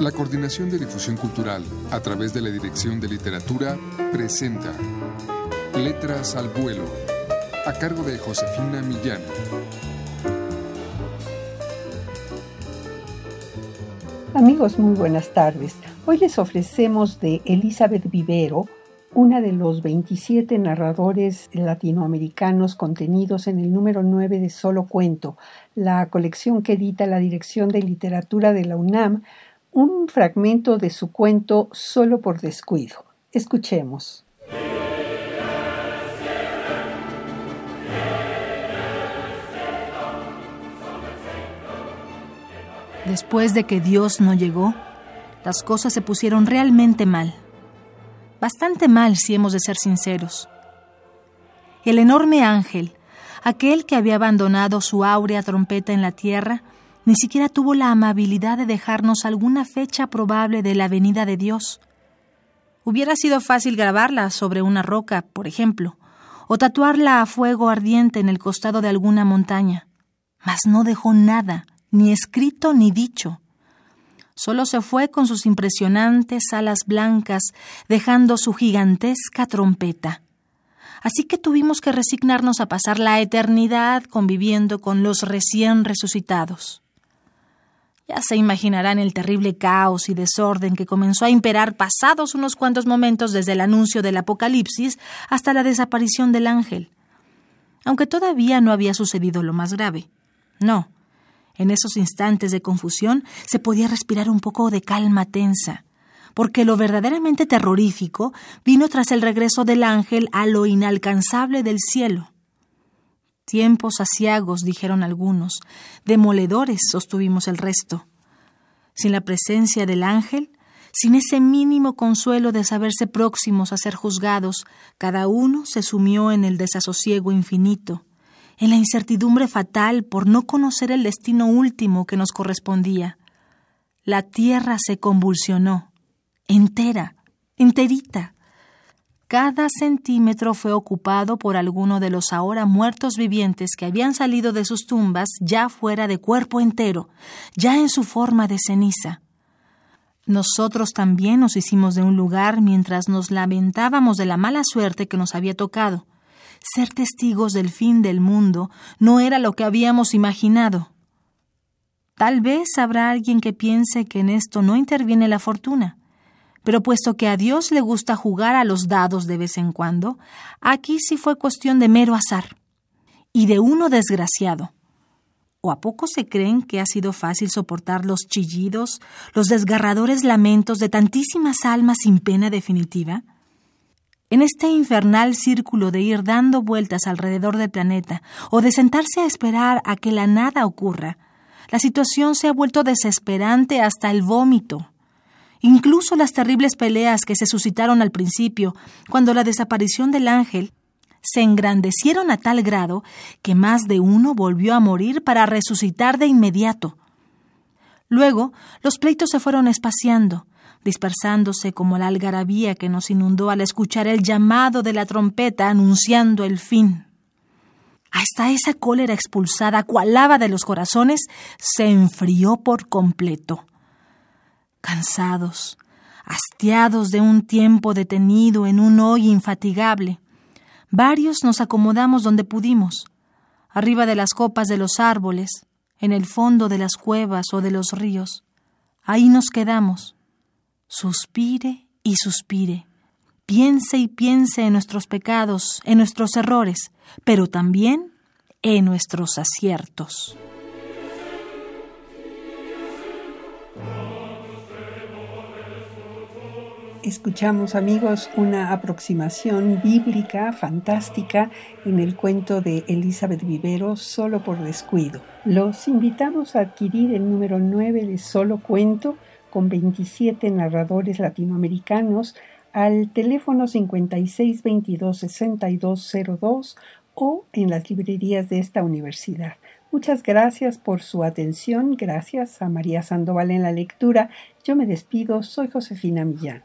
La Coordinación de Difusión Cultural, a través de la Dirección de Literatura, presenta Letras al Vuelo, a cargo de Josefina Millán. Amigos, muy buenas tardes. Hoy les ofrecemos de Elizabeth Vivero, una de los 27 narradores latinoamericanos contenidos en el número 9 de Solo Cuento, la colección que edita la Dirección de Literatura de la UNAM, un fragmento de su cuento Solo por descuido. Escuchemos. Después de que Dios no llegó, las cosas se pusieron realmente mal. Bastante mal si hemos de ser sinceros. El enorme ángel, aquel que había abandonado su áurea trompeta en la tierra, ni siquiera tuvo la amabilidad de dejarnos alguna fecha probable de la venida de Dios. Hubiera sido fácil grabarla sobre una roca, por ejemplo, o tatuarla a fuego ardiente en el costado de alguna montaña, mas no dejó nada, ni escrito ni dicho. Solo se fue con sus impresionantes alas blancas, dejando su gigantesca trompeta. Así que tuvimos que resignarnos a pasar la eternidad conviviendo con los recién resucitados. Ya se imaginarán el terrible caos y desorden que comenzó a imperar pasados unos cuantos momentos desde el anuncio del Apocalipsis hasta la desaparición del ángel. Aunque todavía no había sucedido lo más grave. No. En esos instantes de confusión se podía respirar un poco de calma tensa, porque lo verdaderamente terrorífico vino tras el regreso del ángel a lo inalcanzable del cielo. Tiempos asiagos, dijeron algunos, demoledores, sostuvimos el resto. Sin la presencia del ángel, sin ese mínimo consuelo de saberse próximos a ser juzgados, cada uno se sumió en el desasosiego infinito, en la incertidumbre fatal por no conocer el destino último que nos correspondía. La tierra se convulsionó, entera, enterita, cada centímetro fue ocupado por alguno de los ahora muertos vivientes que habían salido de sus tumbas ya fuera de cuerpo entero, ya en su forma de ceniza. Nosotros también nos hicimos de un lugar mientras nos lamentábamos de la mala suerte que nos había tocado. Ser testigos del fin del mundo no era lo que habíamos imaginado. Tal vez habrá alguien que piense que en esto no interviene la fortuna. Pero puesto que a Dios le gusta jugar a los dados de vez en cuando, aquí sí fue cuestión de mero azar. Y de uno desgraciado. ¿O a poco se creen que ha sido fácil soportar los chillidos, los desgarradores lamentos de tantísimas almas sin pena definitiva? En este infernal círculo de ir dando vueltas alrededor del planeta o de sentarse a esperar a que la nada ocurra, la situación se ha vuelto desesperante hasta el vómito. Incluso las terribles peleas que se suscitaron al principio, cuando la desaparición del ángel, se engrandecieron a tal grado que más de uno volvió a morir para resucitar de inmediato. Luego, los pleitos se fueron espaciando, dispersándose como la algarabía que nos inundó al escuchar el llamado de la trompeta anunciando el fin. Hasta esa cólera expulsada cual lava de los corazones se enfrió por completo cansados, hastiados de un tiempo detenido en un hoy infatigable. Varios nos acomodamos donde pudimos, arriba de las copas de los árboles, en el fondo de las cuevas o de los ríos. Ahí nos quedamos. Suspire y suspire. Piense y piense en nuestros pecados, en nuestros errores, pero también en nuestros aciertos. Escuchamos amigos una aproximación bíblica fantástica en el cuento de Elizabeth Vivero Solo por descuido. Los invitamos a adquirir el número 9 de Solo Cuento con 27 narradores latinoamericanos al teléfono 5622-6202 o en las librerías de esta universidad. Muchas gracias por su atención. Gracias a María Sandoval en la lectura. Yo me despido. Soy Josefina Millán.